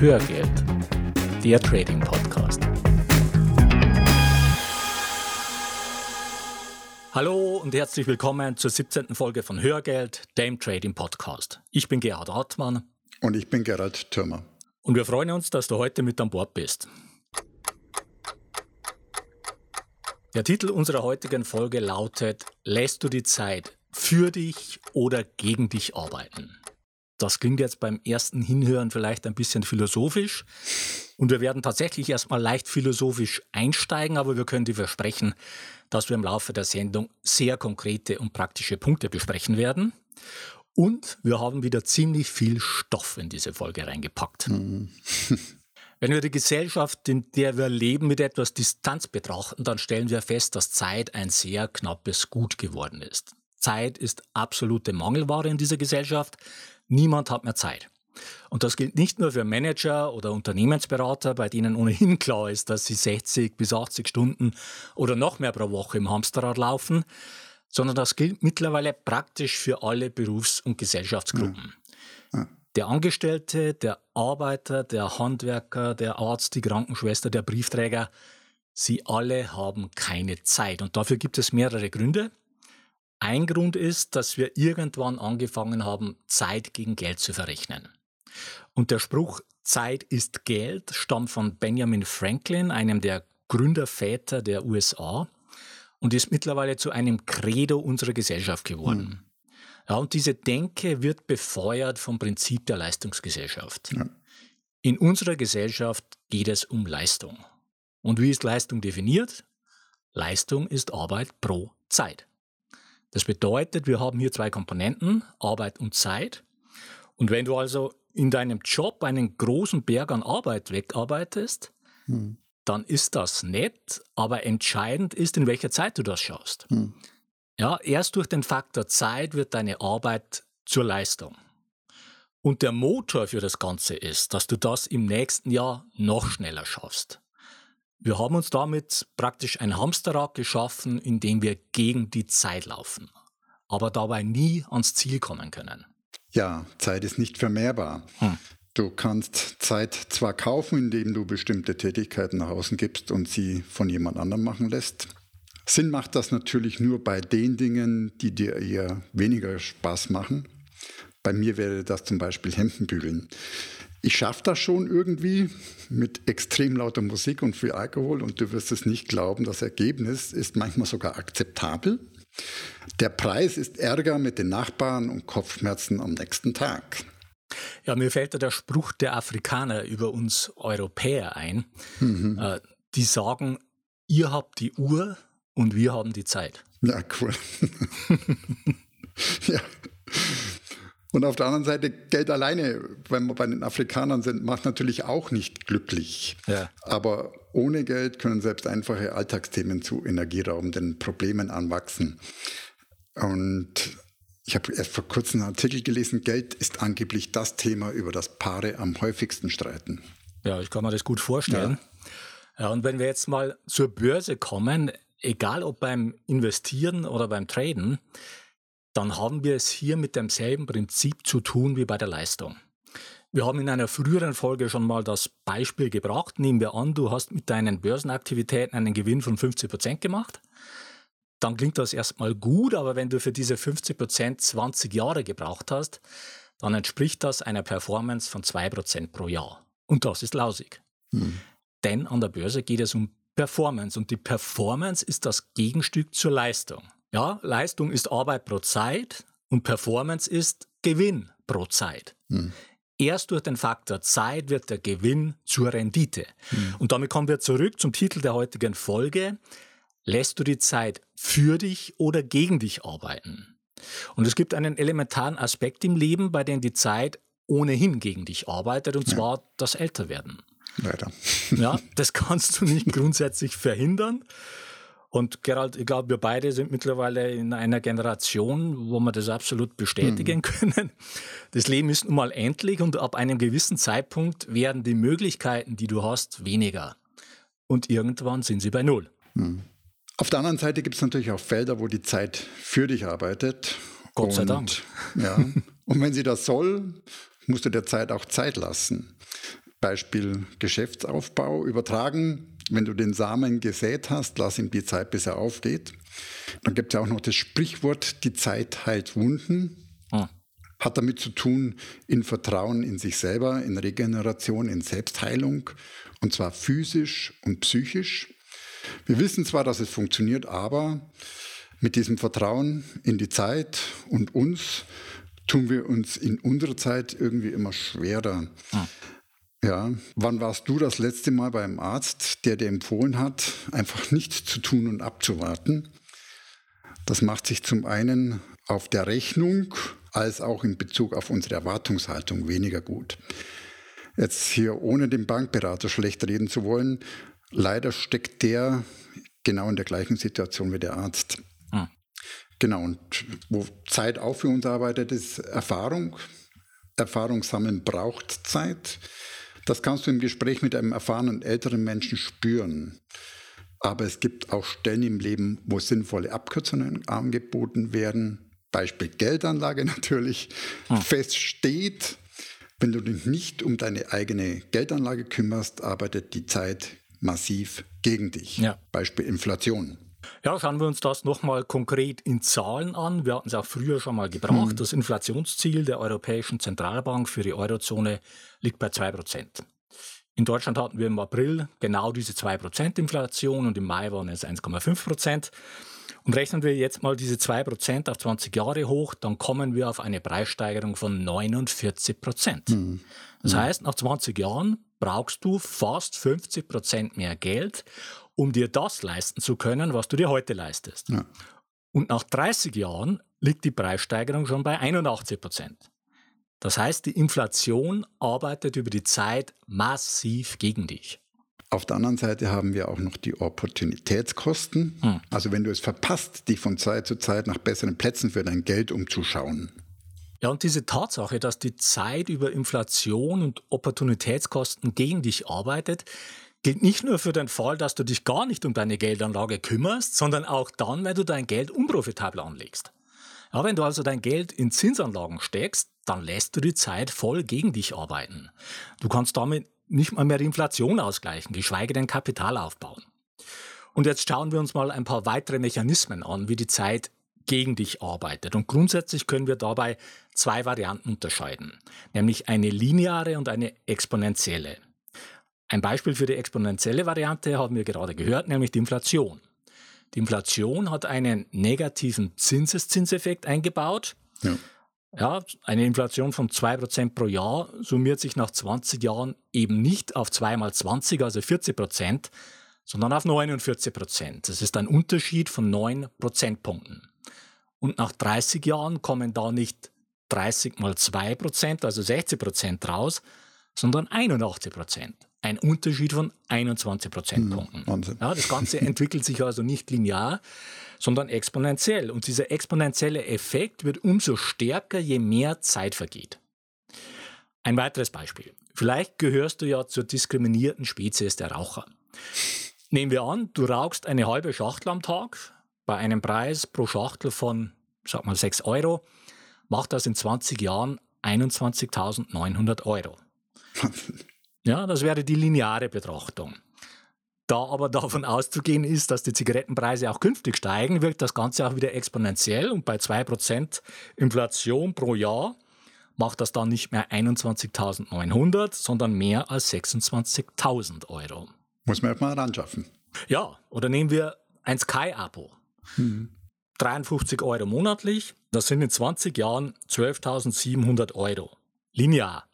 Hörgeld, der Trading Podcast. Hallo und herzlich willkommen zur 17. Folge von Hörgeld, dem Trading Podcast. Ich bin Gerhard Hartmann. Und ich bin Gerald Thürmer. Und wir freuen uns, dass du heute mit an Bord bist. Der Titel unserer heutigen Folge lautet Lässt du die Zeit für dich oder gegen dich arbeiten? Das klingt jetzt beim ersten Hinhören vielleicht ein bisschen philosophisch. Und wir werden tatsächlich erstmal leicht philosophisch einsteigen, aber wir können dir versprechen, dass wir im Laufe der Sendung sehr konkrete und praktische Punkte besprechen werden. Und wir haben wieder ziemlich viel Stoff in diese Folge reingepackt. Mhm. Wenn wir die Gesellschaft, in der wir leben, mit etwas Distanz betrachten, dann stellen wir fest, dass Zeit ein sehr knappes Gut geworden ist. Zeit ist absolute Mangelware in dieser Gesellschaft. Niemand hat mehr Zeit. Und das gilt nicht nur für Manager oder Unternehmensberater, bei denen ohnehin klar ist, dass sie 60 bis 80 Stunden oder noch mehr pro Woche im Hamsterrad laufen, sondern das gilt mittlerweile praktisch für alle Berufs- und Gesellschaftsgruppen. Ja. Ja. Der Angestellte, der Arbeiter, der Handwerker, der Arzt, die Krankenschwester, der Briefträger, sie alle haben keine Zeit. Und dafür gibt es mehrere Gründe. Ein Grund ist, dass wir irgendwann angefangen haben, Zeit gegen Geld zu verrechnen. Und der Spruch Zeit ist Geld stammt von Benjamin Franklin, einem der Gründerväter der USA, und ist mittlerweile zu einem Credo unserer Gesellschaft geworden. Hm. Ja, und diese Denke wird befeuert vom Prinzip der Leistungsgesellschaft. Ja. In unserer Gesellschaft geht es um Leistung. Und wie ist Leistung definiert? Leistung ist Arbeit pro Zeit. Das bedeutet, wir haben hier zwei Komponenten, Arbeit und Zeit. Und wenn du also in deinem Job einen großen Berg an Arbeit wegarbeitest, hm. dann ist das nett, aber entscheidend ist, in welcher Zeit du das schaust. Hm. Ja, erst durch den Faktor Zeit wird deine Arbeit zur Leistung. Und der Motor für das Ganze ist, dass du das im nächsten Jahr noch schneller schaffst. Wir haben uns damit praktisch ein Hamsterrad geschaffen, in dem wir gegen die Zeit laufen, aber dabei nie ans Ziel kommen können. Ja, Zeit ist nicht vermehrbar. Hm. Du kannst Zeit zwar kaufen, indem du bestimmte Tätigkeiten nach außen gibst und sie von jemand anderem machen lässt. Sinn macht das natürlich nur bei den Dingen, die dir eher weniger Spaß machen. Bei mir wäre das zum Beispiel Hemdenbügeln. Ich schaffe das schon irgendwie mit extrem lauter Musik und viel Alkohol und du wirst es nicht glauben, das Ergebnis ist manchmal sogar akzeptabel. Der Preis ist Ärger mit den Nachbarn und Kopfschmerzen am nächsten Tag. Ja, mir fällt da der Spruch der Afrikaner über uns Europäer ein. Mhm. Äh, die sagen, ihr habt die Uhr und wir haben die Zeit. Ja, cool. ja. Und auf der anderen Seite, Geld alleine, wenn wir bei den Afrikanern sind, macht natürlich auch nicht glücklich. Ja. Aber ohne Geld können selbst einfache Alltagsthemen zu energieraubenden Problemen anwachsen. Und ich habe erst vor kurzem einen Artikel gelesen, Geld ist angeblich das Thema, über das Paare am häufigsten streiten. Ja, ich kann mir das gut vorstellen. Ja. ja, und wenn wir jetzt mal zur Börse kommen, egal ob beim Investieren oder beim Traden, dann haben wir es hier mit demselben Prinzip zu tun wie bei der Leistung. Wir haben in einer früheren Folge schon mal das Beispiel gebracht. Nehmen wir an, du hast mit deinen Börsenaktivitäten einen Gewinn von 50 Prozent gemacht. Dann klingt das erstmal gut, aber wenn du für diese 50 Prozent 20 Jahre gebraucht hast, dann entspricht das einer Performance von 2 Prozent pro Jahr. Und das ist lausig. Hm. Denn an der Börse geht es um Performance und die Performance ist das Gegenstück zur Leistung. Ja, Leistung ist Arbeit pro Zeit und Performance ist Gewinn pro Zeit. Hm. Erst durch den Faktor Zeit wird der Gewinn zur Rendite. Hm. Und damit kommen wir zurück zum Titel der heutigen Folge. Lässt du die Zeit für dich oder gegen dich arbeiten? Und es gibt einen elementaren Aspekt im Leben, bei dem die Zeit ohnehin gegen dich arbeitet, und zwar ja. das Älterwerden. Leider. Ja, das kannst du nicht grundsätzlich verhindern. Und Gerald, ich glaube, wir beide sind mittlerweile in einer Generation, wo wir das absolut bestätigen mhm. können. Das Leben ist nun mal endlich und ab einem gewissen Zeitpunkt werden die Möglichkeiten, die du hast, weniger. Und irgendwann sind sie bei Null. Mhm. Auf der anderen Seite gibt es natürlich auch Felder, wo die Zeit für dich arbeitet. Gott sei und, Dank. Ja. und wenn sie das soll, musst du der Zeit auch Zeit lassen. Beispiel Geschäftsaufbau übertragen. Wenn du den Samen gesät hast, lass ihm die Zeit, bis er aufgeht. Dann gibt es ja auch noch das Sprichwort, die Zeit heilt Wunden. Hm. Hat damit zu tun, in Vertrauen in sich selber, in Regeneration, in Selbstheilung. Und zwar physisch und psychisch. Wir wissen zwar, dass es funktioniert, aber mit diesem Vertrauen in die Zeit und uns tun wir uns in unserer Zeit irgendwie immer schwerer. Hm. Ja, wann warst du das letzte Mal beim Arzt, der dir empfohlen hat, einfach nichts zu tun und abzuwarten? Das macht sich zum einen auf der Rechnung als auch in Bezug auf unsere Erwartungshaltung weniger gut. Jetzt hier ohne den Bankberater schlecht reden zu wollen, leider steckt der genau in der gleichen Situation wie der Arzt. Hm. Genau, und wo Zeit auch für uns arbeitet, ist Erfahrung. Erfahrung sammeln braucht Zeit. Das kannst du im Gespräch mit einem erfahrenen älteren Menschen spüren. Aber es gibt auch Stellen im Leben, wo sinnvolle Abkürzungen angeboten werden. Beispiel Geldanlage natürlich. Hm. Fest steht, wenn du dich nicht um deine eigene Geldanlage kümmerst, arbeitet die Zeit massiv gegen dich. Ja. Beispiel Inflation. Ja, schauen wir uns das nochmal konkret in Zahlen an. Wir hatten es auch früher schon mal gebracht. Hm. Das Inflationsziel der Europäischen Zentralbank für die Eurozone liegt bei 2%. In Deutschland hatten wir im April genau diese 2% Inflation und im Mai waren es 1,5%. Und rechnen wir jetzt mal diese 2% auf 20 Jahre hoch, dann kommen wir auf eine Preissteigerung von 49% Mhm. Das hm. heißt, nach 20 Jahren brauchst du fast 50% mehr Geld, um dir das leisten zu können, was du dir heute leistest. Ja. Und nach 30 Jahren liegt die Preissteigerung schon bei 81 Prozent. Das heißt, die Inflation arbeitet über die Zeit massiv gegen dich. Auf der anderen Seite haben wir auch noch die Opportunitätskosten. Hm. Also wenn du es verpasst, dich von Zeit zu Zeit nach besseren Plätzen für dein Geld umzuschauen. Ja, und diese Tatsache, dass die Zeit über Inflation und Opportunitätskosten gegen dich arbeitet, gilt nicht nur für den Fall, dass du dich gar nicht um deine Geldanlage kümmerst, sondern auch dann, wenn du dein Geld unprofitabel anlegst. Ja, wenn du also dein Geld in Zinsanlagen steckst, dann lässt du die Zeit voll gegen dich arbeiten. Du kannst damit nicht mal mehr die Inflation ausgleichen, geschweige denn Kapital aufbauen. Und jetzt schauen wir uns mal ein paar weitere Mechanismen an, wie die Zeit gegen dich arbeitet. Und grundsätzlich können wir dabei zwei Varianten unterscheiden, nämlich eine lineare und eine exponentielle. Ein Beispiel für die exponentielle Variante haben wir gerade gehört, nämlich die Inflation. Die Inflation hat einen negativen Zinseszinseffekt eingebaut. Ja. Ja, eine Inflation von 2% pro Jahr summiert sich nach 20 Jahren eben nicht auf 2 mal 20, also 40 Prozent, sondern auf 49 Prozent. Das ist ein Unterschied von 9 Prozentpunkten. Und nach 30 Jahren kommen da nicht 30 mal 2 Prozent, also 60 Prozent raus, sondern 81 Prozent ein Unterschied von 21 Prozentpunkten. Hm, ja, das Ganze entwickelt sich also nicht linear, sondern exponentiell. Und dieser exponentielle Effekt wird umso stärker, je mehr Zeit vergeht. Ein weiteres Beispiel. Vielleicht gehörst du ja zur diskriminierten Spezies der Raucher. Nehmen wir an, du rauchst eine halbe Schachtel am Tag bei einem Preis pro Schachtel von, sag mal, 6 Euro, macht das in 20 Jahren 21.900 Euro. Ja, das wäre die lineare Betrachtung. Da aber davon auszugehen ist, dass die Zigarettenpreise auch künftig steigen, wirkt das Ganze auch wieder exponentiell und bei 2% Inflation pro Jahr macht das dann nicht mehr 21.900, sondern mehr als 26.000 Euro. Muss man erstmal ran schaffen. Ja, oder nehmen wir ein Sky-Abo. Mhm. 53 Euro monatlich, das sind in 20 Jahren 12.700 Euro. Linear.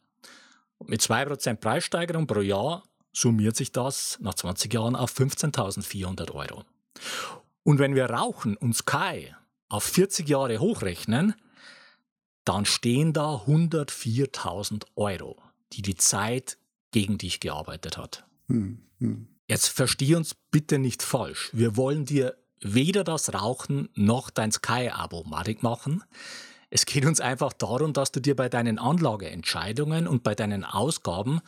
Mit 2% Preissteigerung pro Jahr summiert sich das nach 20 Jahren auf 15.400 Euro. Und wenn wir Rauchen und Sky auf 40 Jahre hochrechnen, dann stehen da 104.000 Euro, die die Zeit gegen dich gearbeitet hat. Hm, hm. Jetzt versteh uns bitte nicht falsch. Wir wollen dir weder das Rauchen noch dein Sky-Abo madig machen. Es geht uns einfach darum, dass du dir bei deinen Anlageentscheidungen und bei deinen Ausgaben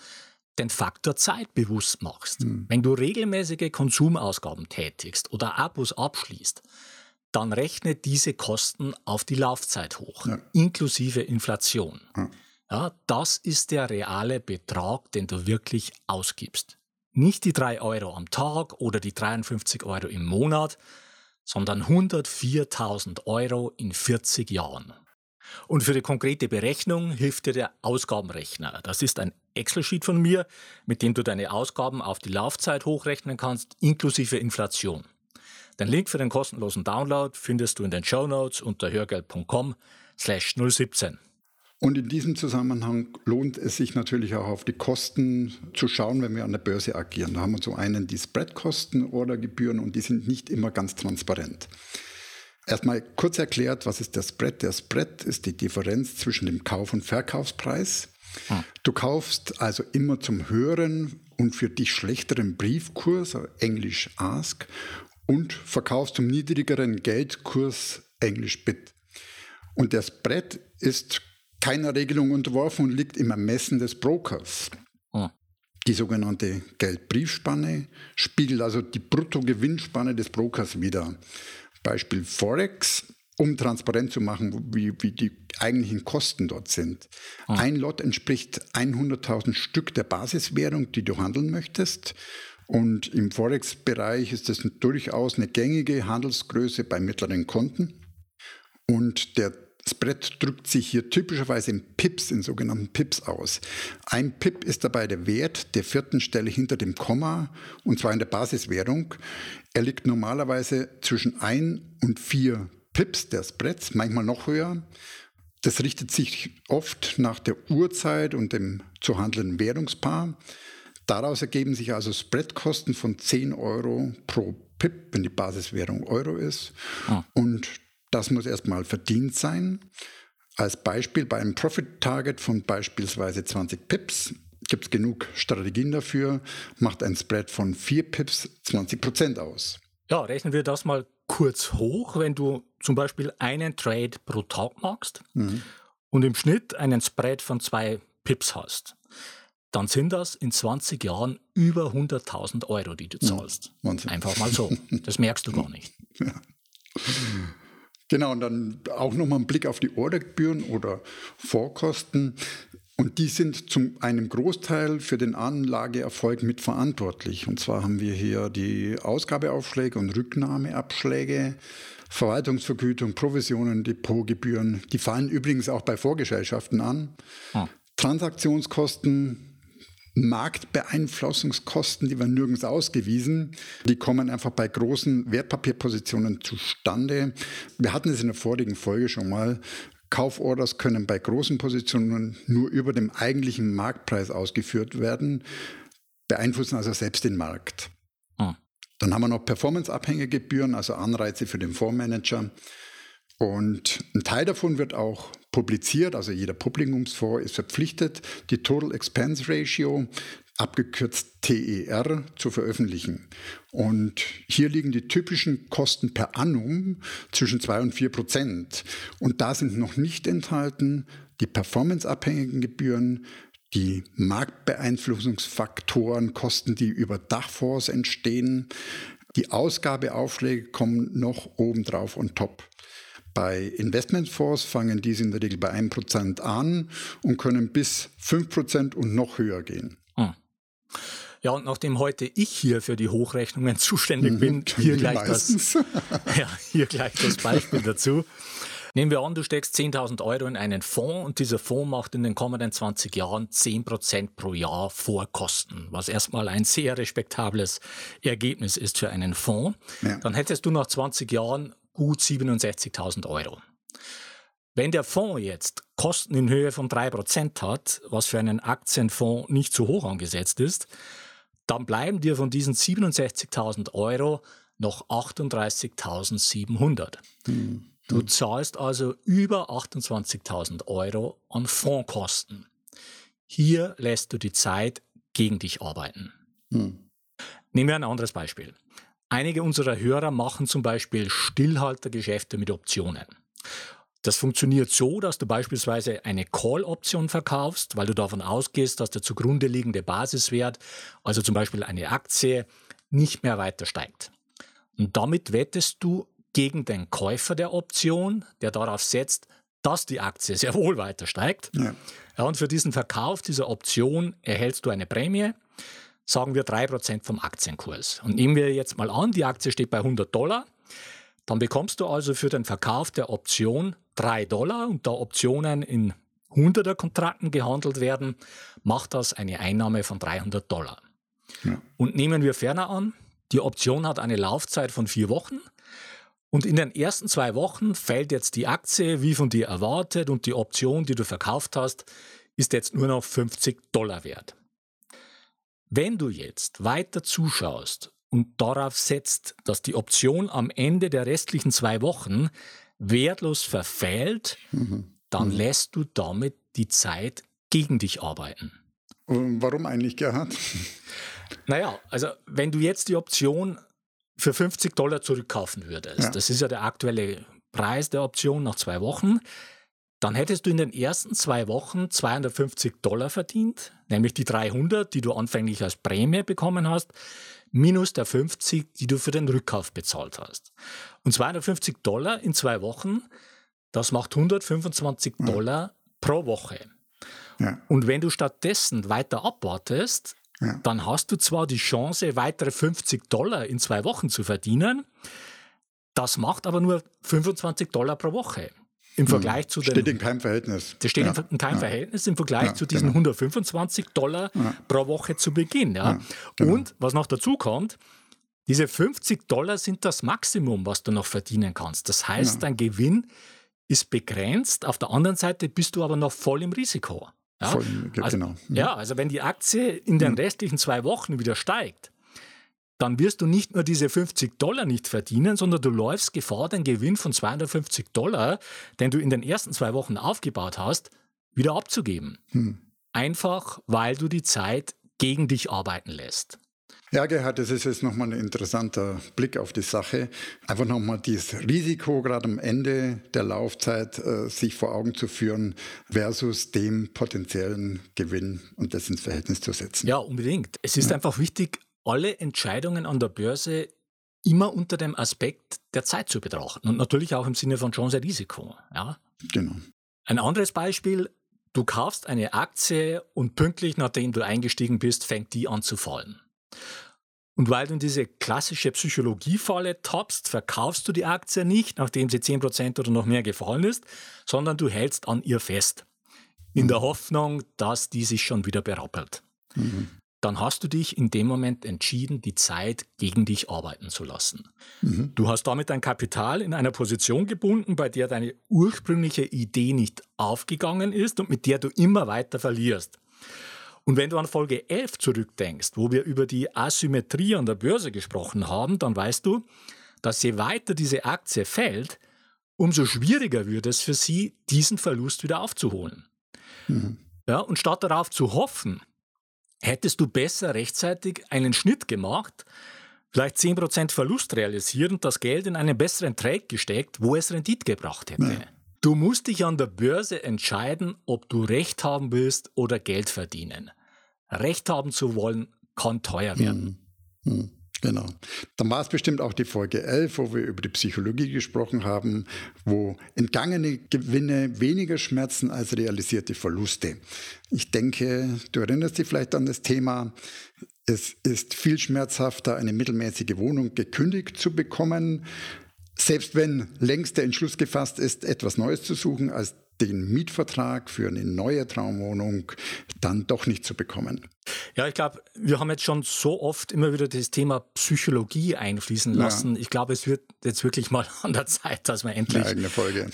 den Faktor Zeit bewusst machst. Mhm. Wenn du regelmäßige Konsumausgaben tätigst oder Abos abschließt, dann rechne diese Kosten auf die Laufzeit hoch, ja. inklusive Inflation. Ja. Ja, das ist der reale Betrag, den du wirklich ausgibst. Nicht die 3 Euro am Tag oder die 53 Euro im Monat, sondern 104.000 Euro in 40 Jahren. Und für die konkrete Berechnung hilft dir der Ausgabenrechner. Das ist ein Excel-Sheet von mir, mit dem du deine Ausgaben auf die Laufzeit hochrechnen kannst, inklusive Inflation. Den Link für den kostenlosen Download findest du in den Show Notes unter hörgeld.com slash 017. Und in diesem Zusammenhang lohnt es sich natürlich auch auf die Kosten zu schauen, wenn wir an der Börse agieren. Da haben wir zum einen die Spreadkosten oder Gebühren und die sind nicht immer ganz transparent. Erstmal kurz erklärt, was ist der Spread? Der Spread ist die Differenz zwischen dem Kauf- und Verkaufspreis. Hm. Du kaufst also immer zum höheren und für dich schlechteren Briefkurs, also Englisch Ask, und verkaufst zum niedrigeren Geldkurs, Englisch Bit. Und der Spread ist keiner Regelung unterworfen und liegt im Ermessen des Brokers. Oh. Die sogenannte Geldbriefspanne spiegelt also die Bruttogewinnspanne des Brokers wider. Beispiel Forex, um transparent zu machen, wie, wie die eigentlichen Kosten dort sind. Oh. Ein Lot entspricht 100.000 Stück der Basiswährung, die du handeln möchtest. Und im Forex-Bereich ist das durchaus eine gängige Handelsgröße bei mittleren Konten. Und der Spread drückt sich hier typischerweise in Pips, in sogenannten Pips aus. Ein Pip ist dabei der Wert der vierten Stelle hinter dem Komma, und zwar in der Basiswährung. Er liegt normalerweise zwischen 1 und 4 Pips der Spreads, manchmal noch höher. Das richtet sich oft nach der Uhrzeit und dem zu handelnden Währungspaar. Daraus ergeben sich also Spreadkosten von 10 Euro pro Pip, wenn die Basiswährung Euro ist. Ah. Und das muss erstmal verdient sein. Als Beispiel bei einem Profit-Target von beispielsweise 20 Pips gibt es genug Strategien dafür, macht ein Spread von 4 Pips 20 Prozent aus. Ja, rechnen wir das mal kurz hoch, wenn du zum Beispiel einen Trade pro Tag machst mhm. und im Schnitt einen Spread von 2 Pips hast. Dann sind das in 20 Jahren über 100.000 Euro, die du zahlst. Mhm. Einfach mal so. Das merkst du gar nicht. Ja. Genau, und dann auch nochmal ein Blick auf die Ordergebühren oder Vorkosten. Und die sind zum einem Großteil für den Anlageerfolg mitverantwortlich. Und zwar haben wir hier die Ausgabeaufschläge und Rücknahmeabschläge, Verwaltungsvergütung, Provisionen, Depotgebühren. Die fallen übrigens auch bei Vorgesellschaften an. Ah. Transaktionskosten, Marktbeeinflussungskosten, die werden nirgends ausgewiesen. Die kommen einfach bei großen Wertpapierpositionen zustande. Wir hatten es in der vorigen Folge schon mal. Kauforders können bei großen Positionen nur über dem eigentlichen Marktpreis ausgeführt werden, beeinflussen also selbst den Markt. Ah. Dann haben wir noch performanceabhängige Gebühren, also Anreize für den Fondsmanager. Und ein Teil davon wird auch publiziert, also jeder Publikumsfonds ist verpflichtet, die Total Expense Ratio, abgekürzt TER, zu veröffentlichen. Und hier liegen die typischen Kosten per annum zwischen 2 und 4 Prozent. Und da sind noch nicht enthalten die performanceabhängigen Gebühren, die Marktbeeinflussungsfaktoren, Kosten, die über Dachfonds entstehen. Die Ausgabeaufschläge kommen noch obendrauf und top. Bei Investmentfonds fangen diese in der Regel bei 1% an und können bis 5% und noch höher gehen. Hm. Ja, und nachdem heute ich hier für die Hochrechnungen zuständig mhm, bin, hier gleich, das, ja, hier gleich das Beispiel dazu. Nehmen wir an, du steckst 10.000 Euro in einen Fonds und dieser Fonds macht in den kommenden 20 Jahren 10% pro Jahr vor Kosten, was erstmal ein sehr respektables Ergebnis ist für einen Fonds. Ja. Dann hättest du nach 20 Jahren gut 67.000 Euro. Wenn der Fonds jetzt Kosten in Höhe von 3% hat, was für einen Aktienfonds nicht zu hoch angesetzt ist, dann bleiben dir von diesen 67.000 Euro noch 38.700. Mhm. Du zahlst also über 28.000 Euro an Fondskosten. Hier lässt du die Zeit gegen dich arbeiten. Mhm. Nehmen wir ein anderes Beispiel. Einige unserer Hörer machen zum Beispiel Stillhaltergeschäfte mit Optionen. Das funktioniert so, dass du beispielsweise eine Call-Option verkaufst, weil du davon ausgehst, dass der zugrunde liegende Basiswert, also zum Beispiel eine Aktie, nicht mehr weiter steigt. Und damit wettest du gegen den Käufer der Option, der darauf setzt, dass die Aktie sehr wohl weiter steigt. Ja. und für diesen Verkauf dieser Option erhältst du eine Prämie, sagen wir 3% vom Aktienkurs. Und nehmen wir jetzt mal an, die Aktie steht bei 100 Dollar, dann bekommst du also für den Verkauf der Option 3 Dollar und da Optionen in 100er Kontrakten gehandelt werden, macht das eine Einnahme von 300 Dollar. Ja. Und nehmen wir ferner an, die Option hat eine Laufzeit von vier Wochen und in den ersten zwei Wochen fällt jetzt die Aktie wie von dir erwartet und die Option, die du verkauft hast, ist jetzt nur noch 50 Dollar wert. Wenn du jetzt weiter zuschaust und darauf setzt, dass die Option am Ende der restlichen zwei Wochen wertlos verfällt, mhm. dann mhm. lässt du damit die Zeit gegen dich arbeiten. Warum eigentlich, Gerhard? Naja, also wenn du jetzt die Option für 50 Dollar zurückkaufen würdest, ja. das ist ja der aktuelle Preis der Option nach zwei Wochen, dann hättest du in den ersten zwei Wochen 250 Dollar verdient, nämlich die 300, die du anfänglich als Prämie bekommen hast, minus der 50, die du für den Rückkauf bezahlt hast. Und 250 Dollar in zwei Wochen, das macht 125 ja. Dollar pro Woche. Ja. Und wenn du stattdessen weiter abwartest, ja. dann hast du zwar die Chance, weitere 50 Dollar in zwei Wochen zu verdienen, das macht aber nur 25 Dollar pro Woche. Im hm. Vergleich zu den. Steht in keinem Verhältnis. Das steht ja. in keinem ja. Verhältnis im Vergleich ja, zu diesen genau. 125 Dollar pro Woche zu Beginn. Ja. Genau. Und was noch dazu kommt, diese 50 Dollar sind das Maximum, was du noch verdienen kannst. Das heißt, dein Gewinn ist begrenzt. Auf der anderen Seite bist du aber noch voll im Risiko. Ja? Voll, also, genau. ja, also wenn die Aktie in den restlichen zwei Wochen wieder steigt, dann wirst du nicht nur diese 50 Dollar nicht verdienen, sondern du läufst Gefahr, den Gewinn von 250 Dollar, den du in den ersten zwei Wochen aufgebaut hast, wieder abzugeben. Hm. Einfach, weil du die Zeit gegen dich arbeiten lässt. Ja, Gerhard, das ist jetzt nochmal ein interessanter Blick auf die Sache. Einfach nochmal dieses Risiko gerade am Ende der Laufzeit äh, sich vor Augen zu führen versus dem potenziellen Gewinn und das ins Verhältnis zu setzen. Ja, unbedingt. Es ist ja. einfach wichtig, alle Entscheidungen an der Börse immer unter dem Aspekt der Zeit zu betrachten und natürlich auch im Sinne von Chance-Risiko. Ja? Genau. Ein anderes Beispiel, du kaufst eine Aktie und pünktlich nachdem du eingestiegen bist, fängt die an zu fallen. Und weil du in diese klassische Psychologiefalle tappst, verkaufst du die Aktie nicht, nachdem sie 10% oder noch mehr gefallen ist, sondern du hältst an ihr fest. In mhm. der Hoffnung, dass die sich schon wieder berappelt. Mhm. Dann hast du dich in dem Moment entschieden, die Zeit gegen dich arbeiten zu lassen. Mhm. Du hast damit dein Kapital in einer Position gebunden, bei der deine ursprüngliche Idee nicht aufgegangen ist und mit der du immer weiter verlierst. Und wenn du an Folge 11 zurückdenkst, wo wir über die Asymmetrie an der Börse gesprochen haben, dann weißt du, dass je weiter diese Aktie fällt, umso schwieriger wird es für sie, diesen Verlust wieder aufzuholen. Mhm. Ja, und statt darauf zu hoffen, hättest du besser rechtzeitig einen Schnitt gemacht, vielleicht 10% Verlust realisiert und das Geld in einen besseren Trade gesteckt, wo es Rendite gebracht hätte. Ja. Du musst dich an der Börse entscheiden, ob du Recht haben willst oder Geld verdienen. Recht haben zu wollen, kann teuer werden. Hm. Hm. Genau. Dann war es bestimmt auch die Folge 11, wo wir über die Psychologie gesprochen haben, wo entgangene Gewinne weniger schmerzen als realisierte Verluste. Ich denke, du erinnerst dich vielleicht an das Thema. Es ist viel schmerzhafter, eine mittelmäßige Wohnung gekündigt zu bekommen, selbst wenn längst der Entschluss gefasst ist, etwas Neues zu suchen, als den Mietvertrag für eine neue Traumwohnung dann doch nicht zu bekommen. Ja, ich glaube, wir haben jetzt schon so oft immer wieder das Thema Psychologie einfließen lassen. Ja. Ich glaube, es wird jetzt wirklich mal an der Zeit, dass wir endlich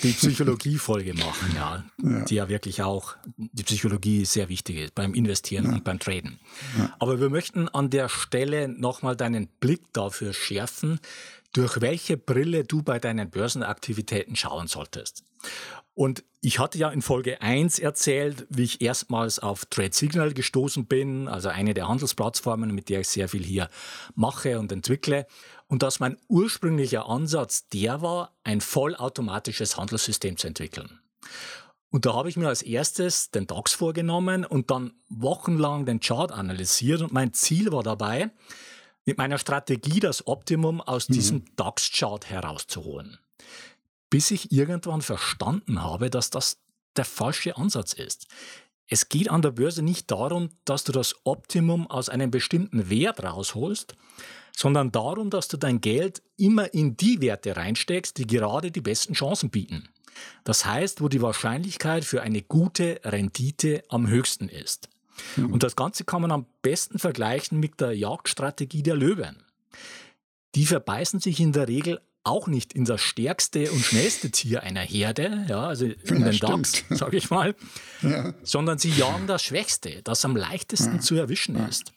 die Psychologie-Folge machen, ja, ja, die ja wirklich auch, die Psychologie sehr wichtig ist beim Investieren ja. und beim Traden. Aber wir möchten an der Stelle nochmal deinen Blick dafür schärfen, durch welche Brille du bei deinen Börsenaktivitäten schauen solltest. Und ich hatte ja in Folge 1 erzählt, wie ich erstmals auf Trade Signal gestoßen bin, also eine der Handelsplattformen, mit der ich sehr viel hier mache und entwickle. Und dass mein ursprünglicher Ansatz der war, ein vollautomatisches Handelssystem zu entwickeln. Und da habe ich mir als erstes den DAX vorgenommen und dann wochenlang den Chart analysiert. Und mein Ziel war dabei, mit meiner Strategie das Optimum aus mhm. diesem DAX-Chart herauszuholen. Bis ich irgendwann verstanden habe, dass das der falsche Ansatz ist. Es geht an der Börse nicht darum, dass du das Optimum aus einem bestimmten Wert rausholst, sondern darum, dass du dein Geld immer in die Werte reinsteckst, die gerade die besten Chancen bieten. Das heißt, wo die Wahrscheinlichkeit für eine gute Rendite am höchsten ist. Mhm. Und das Ganze kann man am besten vergleichen mit der Jagdstrategie der Löwen. Die verbeißen sich in der Regel auch nicht in das stärkste und schnellste Tier einer Herde, ja, also in ja, den DAX, sage ich mal, ja. sondern sie jagen das Schwächste, das am leichtesten ja. zu erwischen ist.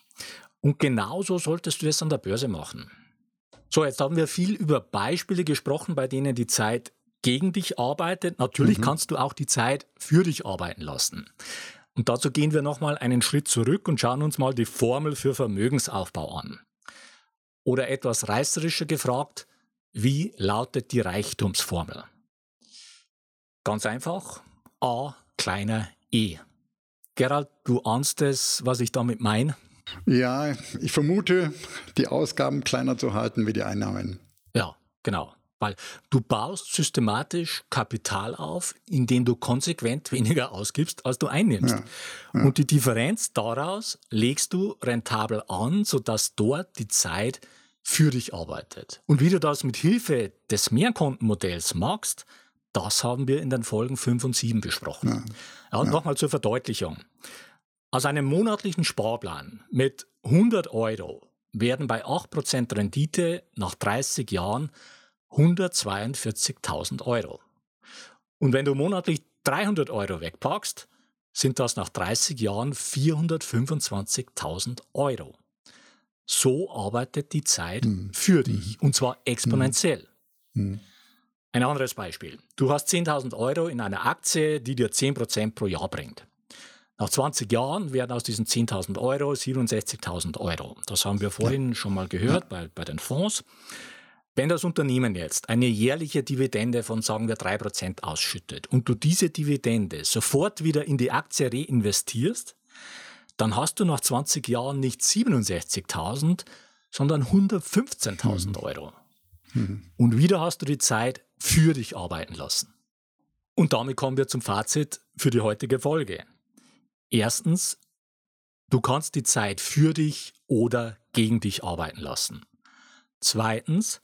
Und genauso solltest du es an der Börse machen. So, jetzt haben wir viel über Beispiele gesprochen, bei denen die Zeit gegen dich arbeitet. Natürlich mhm. kannst du auch die Zeit für dich arbeiten lassen. Und dazu gehen wir nochmal einen Schritt zurück und schauen uns mal die Formel für Vermögensaufbau an. Oder etwas reißerischer gefragt, wie lautet die Reichtumsformel? Ganz einfach, a kleiner e. Gerald, du ahnst es, was ich damit meine? Ja, ich vermute, die Ausgaben kleiner zu halten wie die Einnahmen. Ja, genau. Weil du baust systematisch Kapital auf, indem du konsequent weniger ausgibst, als du einnimmst. Ja, ja. Und die Differenz daraus legst du rentabel an, sodass dort die Zeit für dich arbeitet. Und wie du das mit Hilfe des Mehrkontenmodells machst, das haben wir in den Folgen 5 und 7 besprochen. Ja, ja und nochmal zur Verdeutlichung. Aus einem monatlichen Sparplan mit 100 Euro werden bei 8% Rendite nach 30 Jahren 142.000 Euro. Und wenn du monatlich 300 Euro wegpackst, sind das nach 30 Jahren 425.000 Euro. So arbeitet die Zeit mhm. für dich und zwar exponentiell. Mhm. Ein anderes Beispiel. Du hast 10.000 Euro in einer Aktie, die dir 10% pro Jahr bringt. Nach 20 Jahren werden aus diesen 10.000 Euro 67.000 Euro. Das haben wir vorhin ja. schon mal gehört ja. bei, bei den Fonds. Wenn das Unternehmen jetzt eine jährliche Dividende von, sagen wir, 3% ausschüttet und du diese Dividende sofort wieder in die Aktie reinvestierst, dann hast du nach 20 Jahren nicht 67.000, sondern 115.000 mhm. Euro. Mhm. Und wieder hast du die Zeit für dich arbeiten lassen. Und damit kommen wir zum Fazit für die heutige Folge. Erstens, du kannst die Zeit für dich oder gegen dich arbeiten lassen. Zweitens,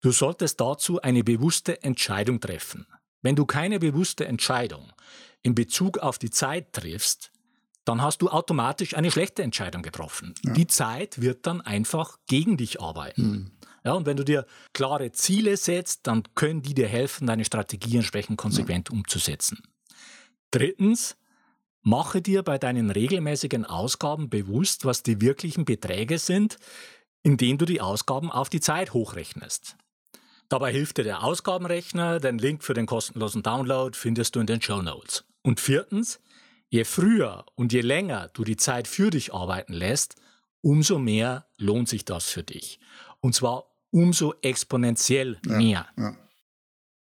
du solltest dazu eine bewusste Entscheidung treffen. Wenn du keine bewusste Entscheidung in Bezug auf die Zeit triffst, dann hast du automatisch eine schlechte Entscheidung getroffen. Ja. Die Zeit wird dann einfach gegen dich arbeiten. Hm. Ja, und wenn du dir klare Ziele setzt, dann können die dir helfen, deine Strategie entsprechend konsequent ja. umzusetzen. Drittens, Mache dir bei deinen regelmäßigen Ausgaben bewusst, was die wirklichen Beträge sind, indem du die Ausgaben auf die Zeit hochrechnest. Dabei hilft dir der Ausgabenrechner, den Link für den kostenlosen Download findest du in den Show Notes. Und viertens, je früher und je länger du die Zeit für dich arbeiten lässt, umso mehr lohnt sich das für dich. Und zwar umso exponentiell mehr. Ja, ja.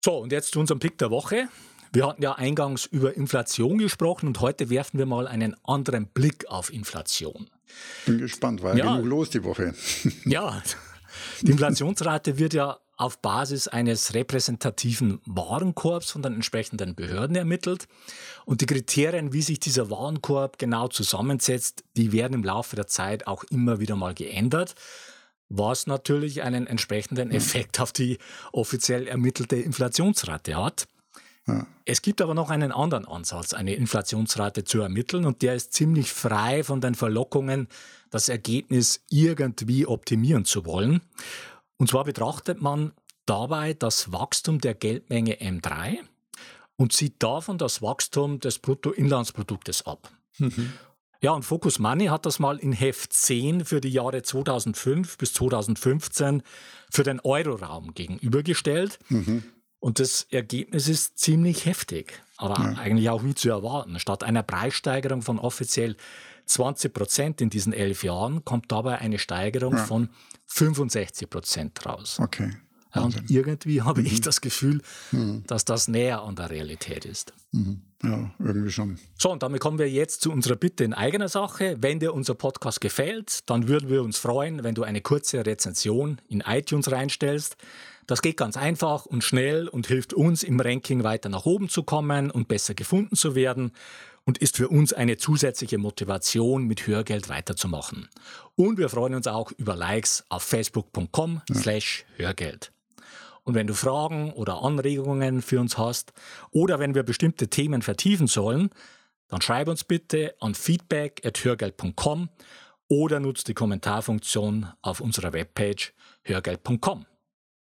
So, und jetzt zu unserem Pick der Woche. Wir hatten ja eingangs über Inflation gesprochen und heute werfen wir mal einen anderen Blick auf Inflation. Bin gespannt, war ja genug los die Woche. ja, die Inflationsrate wird ja auf Basis eines repräsentativen Warenkorbs von den entsprechenden Behörden ermittelt. Und die Kriterien, wie sich dieser Warenkorb genau zusammensetzt, die werden im Laufe der Zeit auch immer wieder mal geändert, was natürlich einen entsprechenden Effekt auf die offiziell ermittelte Inflationsrate hat. Es gibt aber noch einen anderen Ansatz, eine Inflationsrate zu ermitteln und der ist ziemlich frei von den Verlockungen, das Ergebnis irgendwie optimieren zu wollen. Und zwar betrachtet man dabei das Wachstum der Geldmenge M3 und zieht davon das Wachstum des Bruttoinlandsproduktes ab. Mhm. Ja, und Focus Money hat das mal in Heft 10 für die Jahre 2005 bis 2015 für den Euroraum gegenübergestellt. Mhm. Und das Ergebnis ist ziemlich heftig, aber ja. eigentlich auch wie zu erwarten. Statt einer Preissteigerung von offiziell 20 Prozent in diesen elf Jahren kommt dabei eine Steigerung ja. von 65 Prozent raus. Okay. Ja, und irgendwie habe mhm. ich das Gefühl, mhm. dass das näher an der Realität ist. Mhm. Ja, irgendwie schon. So, und damit kommen wir jetzt zu unserer Bitte in eigener Sache. Wenn dir unser Podcast gefällt, dann würden wir uns freuen, wenn du eine kurze Rezension in iTunes reinstellst. Das geht ganz einfach und schnell und hilft uns im Ranking weiter nach oben zu kommen und besser gefunden zu werden und ist für uns eine zusätzliche Motivation, mit Hörgeld weiterzumachen. Und wir freuen uns auch über Likes auf facebook.com slash Hörgeld. Und wenn du Fragen oder Anregungen für uns hast oder wenn wir bestimmte Themen vertiefen sollen, dann schreib uns bitte an feedback.hörgeld.com oder nutzt die Kommentarfunktion auf unserer Webpage hörgeld.com.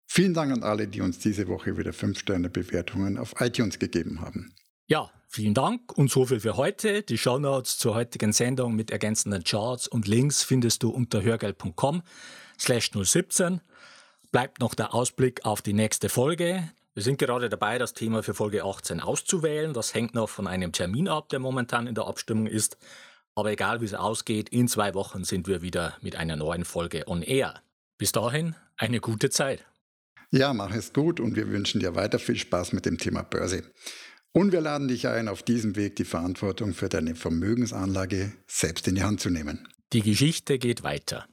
Vielen Dank an alle, die uns diese Woche wieder 5-Sterne-Bewertungen auf iTunes gegeben haben. Ja, vielen Dank und so viel für heute. Die Shownotes zur heutigen Sendung mit ergänzenden Charts und Links findest du unter hörgeld.com slash 017. Bleibt noch der Ausblick auf die nächste Folge. Wir sind gerade dabei, das Thema für Folge 18 auszuwählen. Das hängt noch von einem Termin ab, der momentan in der Abstimmung ist. Aber egal wie es ausgeht, in zwei Wochen sind wir wieder mit einer neuen Folge on Air. Bis dahin eine gute Zeit. Ja, mach es gut und wir wünschen dir weiter viel Spaß mit dem Thema Börse. Und wir laden dich ein, auf diesem Weg die Verantwortung für deine Vermögensanlage selbst in die Hand zu nehmen. Die Geschichte geht weiter.